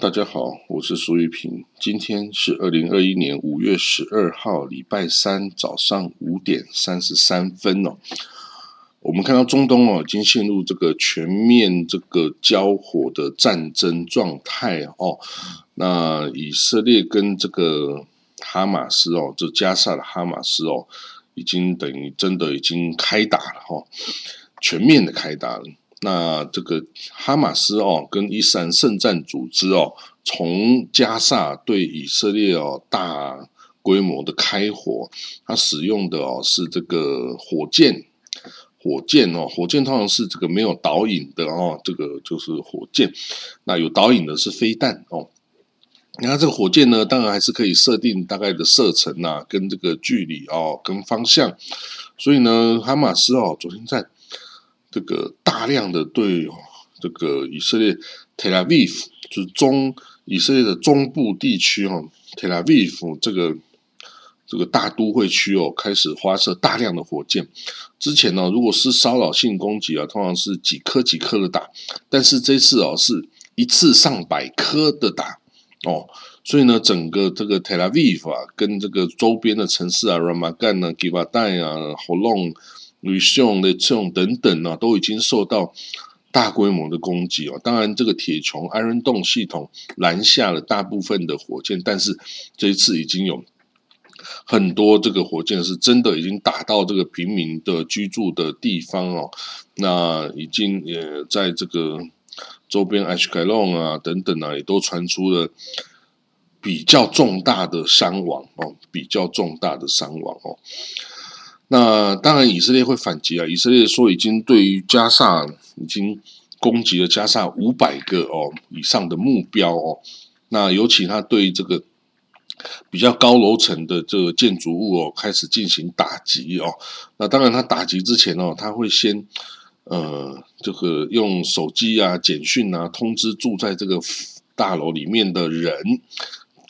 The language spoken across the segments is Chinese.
大家好，我是苏玉平。今天是二零二一年五月十二号，礼拜三早上五点三十三分哦。我们看到中东哦，已经陷入这个全面这个交火的战争状态哦。那以色列跟这个哈马斯哦，这加萨的哈马斯哦，已经等于真的已经开打了哈，全面的开打了。那这个哈马斯哦，跟伊斯兰圣战组织哦，从加萨对以色列哦大规模的开火，它使用的哦是这个火箭，火箭哦，火箭通常是这个没有导引的哦，这个就是火箭。那有导引的是飞弹哦。那这个火箭呢，当然还是可以设定大概的射程呐，跟这个距离哦，跟方向。所以呢，哈马斯哦，昨天在。这个大量的对这个以色列 Tel Aviv 就是中以色列的中部地区哈，Tel Aviv 这个这个大都会区哦，开始发射大量的火箭。之前呢，如果是骚扰性攻击啊，通常是几颗几颗的打，但是这次哦，是一次上百颗的打哦，所以呢，整个这个 Tel Aviv 啊，跟这个周边的城市啊，Ramagan 啊、g i v a d a 啊、Holon。吕秀的这种等等呢，都已经受到大规模的攻击哦。当然，这个铁穹 Iron Dome 系统拦下了大部分的火箭，但是这一次已经有很多这个火箭是真的已经打到这个平民的居住的地方哦。那已经也在这个周边 Ashkelon 啊等等啊，也都传出了比较重大的伤亡哦，比较重大的伤亡哦。那当然，以色列会反击啊！以色列说已经对于加萨已经攻击了加萨五百个哦以上的目标哦。那尤其他对这个比较高楼层的这个建筑物哦开始进行打击哦。那当然，他打击之前哦，他会先呃这个用手机啊、简讯啊通知住在这个大楼里面的人，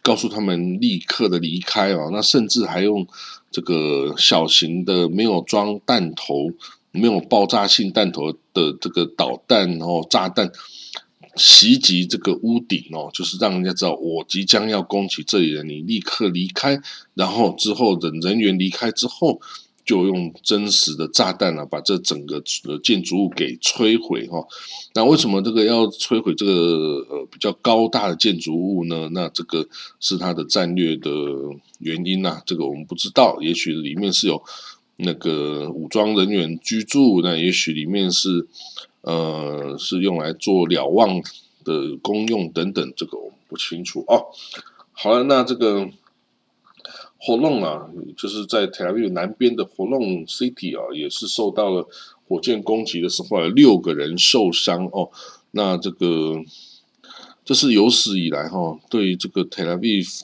告诉他们立刻的离开哦。那甚至还用。这个小型的没有装弹头、没有爆炸性弹头的这个导弹哦，炸弹袭击这个屋顶哦，就是让人家知道我即将要攻击这里了，你立刻离开。然后之后的人员离开之后。就用真实的炸弹啊，把这整个建筑物给摧毁哈。那为什么这个要摧毁这个呃比较高大的建筑物呢？那这个是它的战略的原因呐。这个我们不知道，也许里面是有那个武装人员居住，那也许里面是呃是用来做瞭望的功用等等，这个我们不清楚哦。好了，那这个。火龙啊，就是在 tla 南边的火龙 City 啊，也是受到了火箭攻击的时候，六个人受伤哦。那这个这是有史以来哈，对这个 tla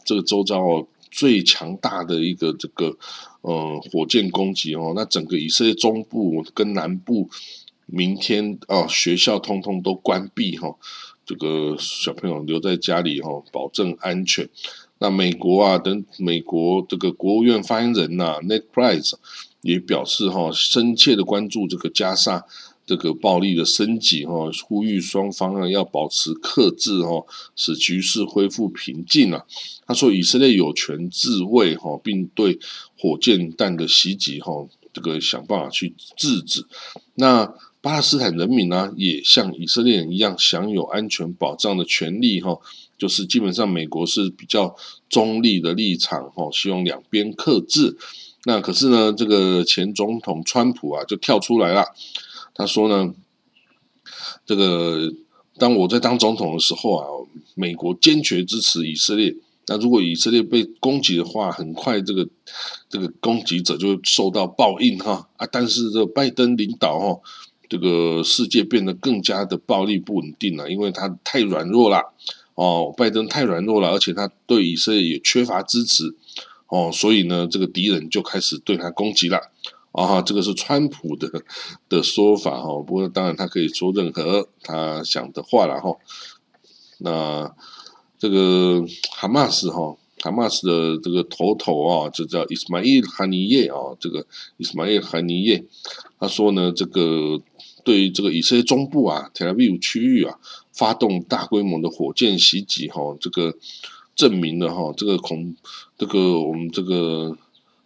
这个周遭最强大的一个这个呃火箭攻击哦。那整个以色列中部跟南部，明天啊学校通通都关闭哈，这个小朋友留在家里哈，保证安全。那美国啊，等美国这个国务院发言人呐，Ned Price 也表示哈，深切的关注这个加沙这个暴力的升级哈，呼吁双方啊要保持克制哈，使局势恢复平静啊。他说，以色列有权自卫哈，并对火箭弹的袭击哈，这个想办法去制止。那巴勒斯坦人民呢，也像以色列一样享有安全保障的权利哈。就是基本上美国是比较中立的立场，哈，希望两边克制。那可是呢，这个前总统川普啊就跳出来了，他说呢，这个当我在当总统的时候啊，美国坚决支持以色列。那如果以色列被攻击的话，很快这个这个攻击者就会受到报应哈啊！但是这拜登领导哈，这个世界变得更加的暴力不稳定了，因为他太软弱了。哦，拜登太软弱了，而且他对以色列也缺乏支持，哦，所以呢，这个敌人就开始对他攻击了。啊，这个是川普的的说法哈，不过当然他可以说任何他想的话了哈。那这个哈马斯哈，哈马斯的这个头头啊，就叫伊斯玛伊哈尼耶啊，这个伊斯玛伊哈尼耶，他说呢，这个对于这个以色列中部啊，Tel Aviv 区域啊，发动大规模的火箭袭击，哈，这个证明了哈，这个恐这个我们这个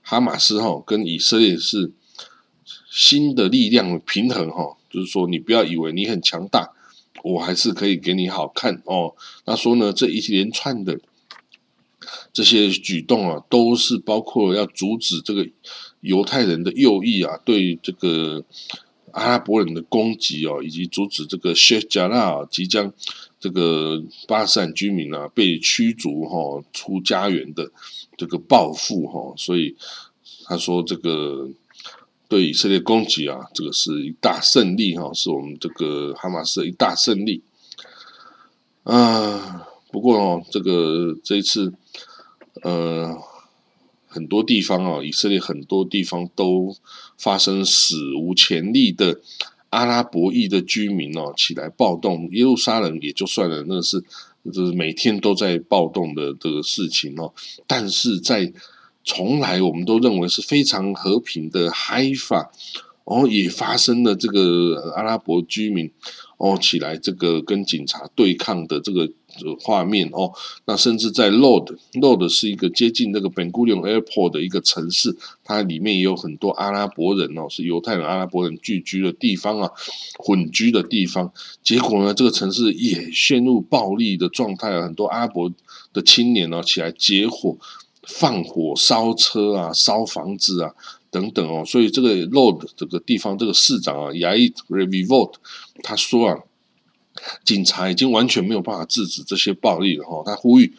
哈马斯哈跟以色列是新的力量平衡哈，就是说你不要以为你很强大，我还是可以给你好看哦。那说呢，这一连串的这些举动啊，都是包括要阻止这个。犹太人的右翼啊，对这个阿拉伯人的攻击哦，以及阻止这个谢加纳即将这个巴勒斯坦居民啊被驱逐哈出家园的这个报复哈，所以他说这个对以色列攻击啊，这个是一大胜利哈，是我们这个哈马斯的一大胜利啊。不过哦，这个这一次呃。很多地方哦，以色列很多地方都发生史无前例的阿拉伯裔的居民哦起来暴动。耶路撒冷也就算了，那是就是每天都在暴动的这个事情哦。但是在从来我们都认为是非常和平的海法，哦，也发生了这个阿拉伯居民哦起来这个跟警察对抗的这个。画面哦，那甚至在 Load，Load 是一个接近那个 Ben Gurion Airport 的一个城市，它里面也有很多阿拉伯人哦，是犹太人、阿拉伯人聚居的地方啊，混居的地方。结果呢，这个城市也陷入暴力的状态，很多阿拉伯的青年呢起来结伙、放火、烧车啊、烧房子啊等等哦。所以这个 Load 这个地方这个市长啊，Yair Revivolt 他说啊。警察已经完全没有办法制止这些暴力了哈，他呼吁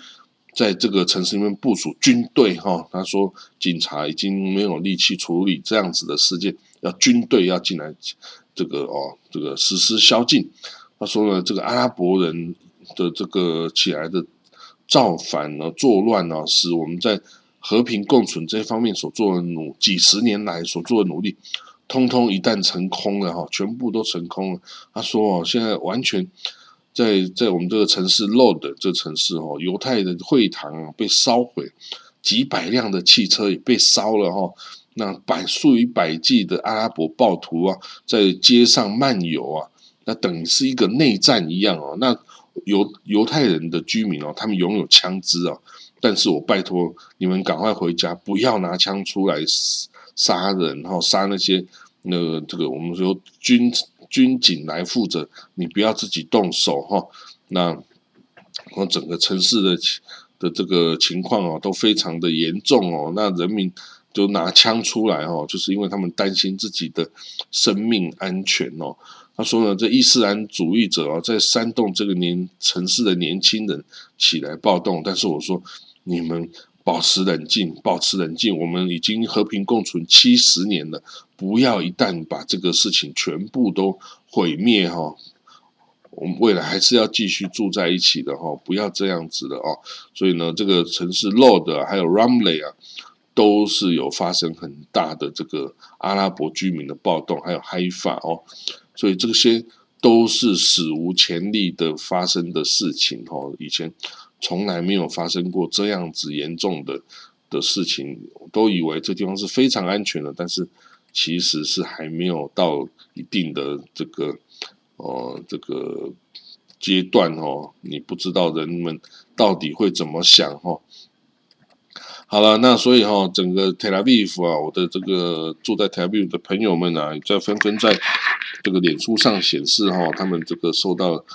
在这个城市里面部署军队哈。他说，警察已经没有力气处理这样子的事件，要军队要进来，这个哦，这个实施宵禁。他说呢，这个阿拉伯人的这个起来的造反呢、作乱呢，使我们在和平共存这方面所做的努几十年来所做的努力。通通一旦成空了哈，全部都成空了。他说哦，现在完全在在我们这个城市 l o d 这城市哦，犹太的会堂啊被烧毁，几百辆的汽车也被烧了哈。那百数以百计的阿拉伯暴徒啊，在街上漫游啊，那等于是一个内战一样哦。那犹犹太人的居民哦，他们拥有枪支啊，但是我拜托你们赶快回家，不要拿枪出来杀人，然后杀那些。那个这个我们说军军警来负责，你不要自己动手哈。那我整个城市的的这个情况哦，都非常的严重哦。那人民就拿枪出来哦，就是因为他们担心自己的生命安全哦。他说呢，这伊斯兰主义者啊，在煽动这个年城市的年轻人起来暴动。但是我说你们。保持冷静，保持冷静。我们已经和平共存七十年了，不要一旦把这个事情全部都毁灭哈。我们未来还是要继续住在一起的哈，不要这样子的哦。所以呢，这个城市 Lord 还有 Ramle 啊，都是有发生很大的这个阿拉伯居民的暴动，还有 Haifa 哦。所以这些都是史无前例的发生的事情哈。以前。从来没有发生过这样子严重的的事情，都以为这地方是非常安全的，但是其实是还没有到一定的这个呃这个阶段哦，你不知道人们到底会怎么想哦。好了，那所以哈，整个 Tel Aviv 啊，我的这个住在 Tel Aviv 的朋友们啊，在纷纷在这个脸书上显示哈，他们这个受到。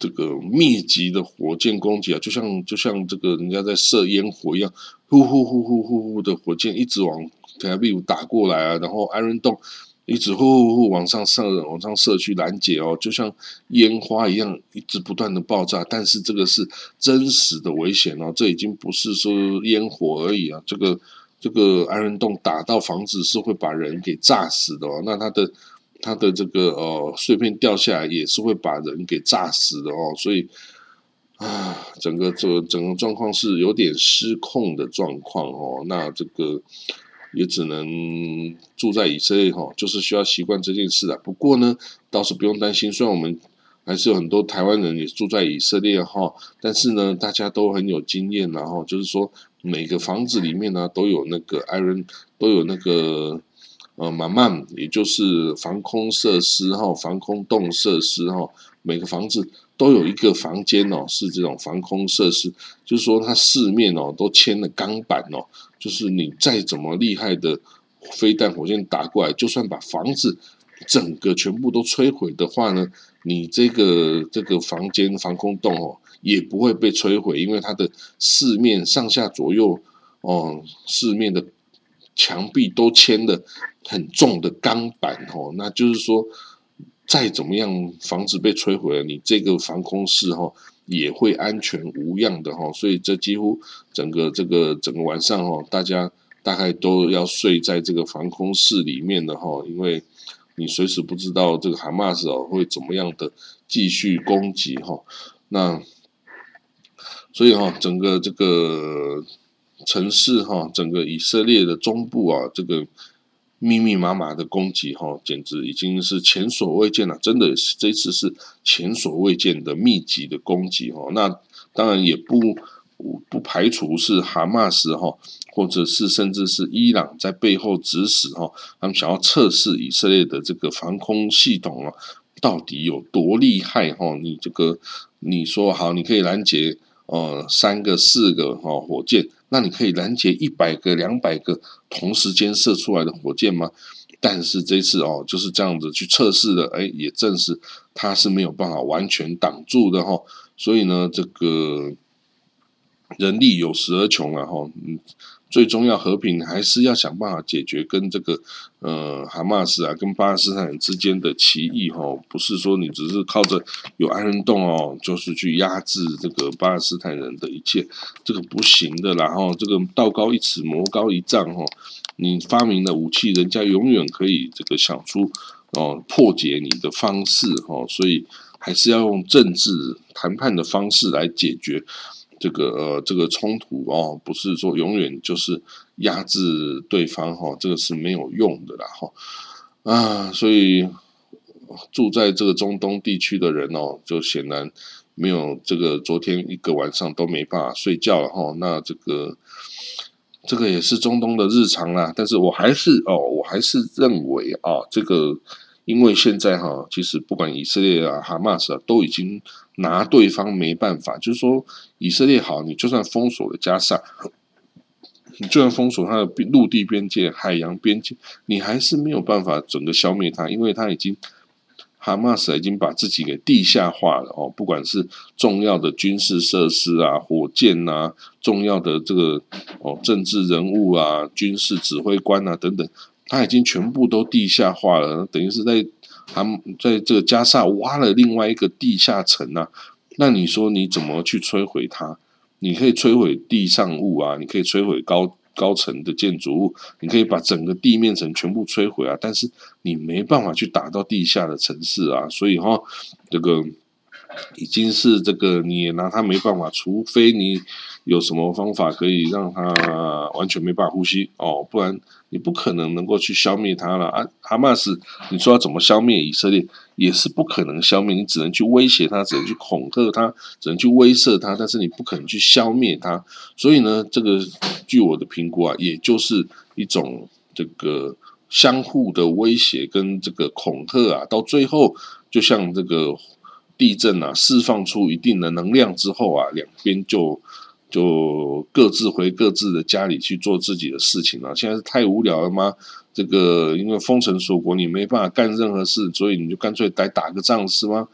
这个密集的火箭攻击啊，就像就像这个人家在射烟火一样，呼呼呼呼呼呼的火箭一直往台北打过来啊，然后 Iron Dome 一直呼呼呼往上射，往上射去拦截哦，就像烟花一样，一直不断的爆炸。但是这个是真实的危险哦，这已经不是说烟火而已啊，这个这个 Iron Dome 打到房子是会把人给炸死的哦，那它的。它的这个呃碎片掉下来也是会把人给炸死的哦，所以啊，整个这整个状况是有点失控的状况哦。那这个也只能住在以色列哈，就是需要习惯这件事啊。不过呢，倒是不用担心，虽然我们还是有很多台湾人也住在以色列哈，但是呢，大家都很有经验然后就是说每个房子里面呢都有那个 iron 都有那个。呃，慢慢也就是防空设施哈，防空洞设施哈，每个房子都有一个房间哦，是这种防空设施，就是说它四面哦都签了钢板哦，就是你再怎么厉害的飞弹火箭打过来，就算把房子整个全部都摧毁的话呢，你这个这个房间防空洞哦也不会被摧毁，因为它的四面上下左右哦四面的。墙壁都牵了很重的钢板哦，那就是说，再怎么样房子被摧毁了，你这个防空室哈也会安全无恙的哈。所以这几乎整个这个整个晚上哈，大家大概都要睡在这个防空室里面的哈，因为你随时不知道这个哈马斯哦会怎么样的继续攻击哈。那所以哈，整个这个。城市哈，整个以色列的中部啊，这个密密麻麻的攻击哈，简直已经是前所未见了。真的是这次是前所未见的密集的攻击哈。那当然也不不排除是哈马斯哈，或者是甚至是伊朗在背后指使哈，他们想要测试以色列的这个防空系统啊，到底有多厉害哈？你这个你说好，你可以拦截呃三个四个哈火箭。那你可以拦截一百个、两百个同时间射出来的火箭吗？但是这次哦，就是这样子去测试的，哎，也证实它是没有办法完全挡住的哈。所以呢，这个人力有时而穷了哈，嗯。最终要和平，还是要想办法解决跟这个呃哈马斯啊，跟巴勒斯坦之间的歧义哈，不是说你只是靠着有安人洞哦，就是去压制这个巴勒斯坦人的一切，这个不行的。然后这个道高一尺，魔高一丈哈，你发明的武器，人家永远可以这个想出哦破解你的方式哈，所以还是要用政治谈判的方式来解决。这个呃，这个冲突哦，不是说永远就是压制对方哈，这个是没有用的啦哈啊，所以住在这个中东地区的人哦，就显然没有这个昨天一个晚上都没办法睡觉了哈。那这个这个也是中东的日常啦，但是我还是哦，我还是认为啊，这个因为现在哈，其实不管以色列啊、哈马斯啊，都已经。拿对方没办法，就是说以色列好，你就算封锁了加沙，你就算封锁它的陆地边界、海洋边界，你还是没有办法整个消灭它，因为它已经哈马斯已经把自己给地下化了哦，不管是重要的军事设施啊、火箭啊、重要的这个哦政治人物啊、军事指挥官啊等等，它已经全部都地下化了，等于是在。他们在这个加沙挖了另外一个地下层啊，那你说你怎么去摧毁它？你可以摧毁地上物啊，你可以摧毁高高层的建筑物，你可以把整个地面层全部摧毁啊，但是你没办法去打到地下的城市啊，所以哈，这个已经是这个你也拿它没办法，除非你有什么方法可以让它完全没办法呼吸哦，不然。你不可能能够去消灭他了啊！哈马斯，你说要怎么消灭以色列，也是不可能消灭。你只能去威胁他，只能去恐吓他，只能去威慑他，但是你不可能去消灭他。所以呢，这个据我的评估啊，也就是一种这个相互的威胁跟这个恐吓啊，到最后就像这个地震啊，释放出一定的能量之后啊，两边就。就各自回各自的家里去做自己的事情了。现在是太无聊了吗？这个因为封城锁国，你没办法干任何事，所以你就干脆来打个仗是吗？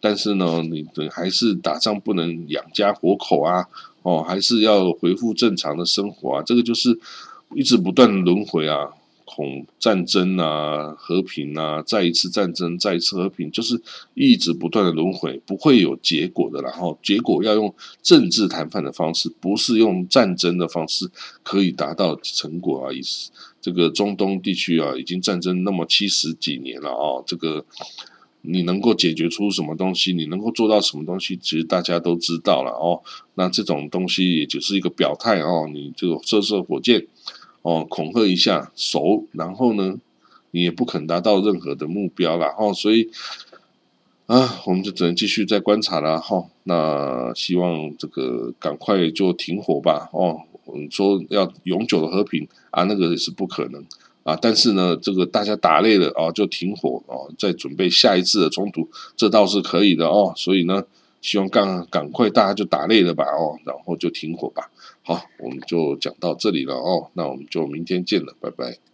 但是呢，你还是打仗不能养家活口啊，哦，还是要恢复正常的生活啊。这个就是一直不断的轮回啊。恐战争啊，和平啊，再一次战争，再一次和平，就是一直不断的轮回，不会有结果的。然后结果要用政治谈判的方式，不是用战争的方式可以达到成果啊！意思，这个中东地区啊，已经战争那么七十几年了啊，这个你能够解决出什么东西？你能够做到什么东西？其实大家都知道了哦。那这种东西也就是一个表态哦，你这个射射火箭。哦恐吓一下熟然后呢你也不肯达到任何的目标了哦所以啊我们就只能继续再观察了哈那希望这个赶快就停火吧哦我们说要永久的和平啊那个也是不可能啊但是呢这个大家打累了啊就停火哦再准备下一次的冲突这倒是可以的哦所以呢希望赶赶快大家就打累了吧哦然后就停火吧好我们就讲到这里了哦那我们就明天见了拜拜。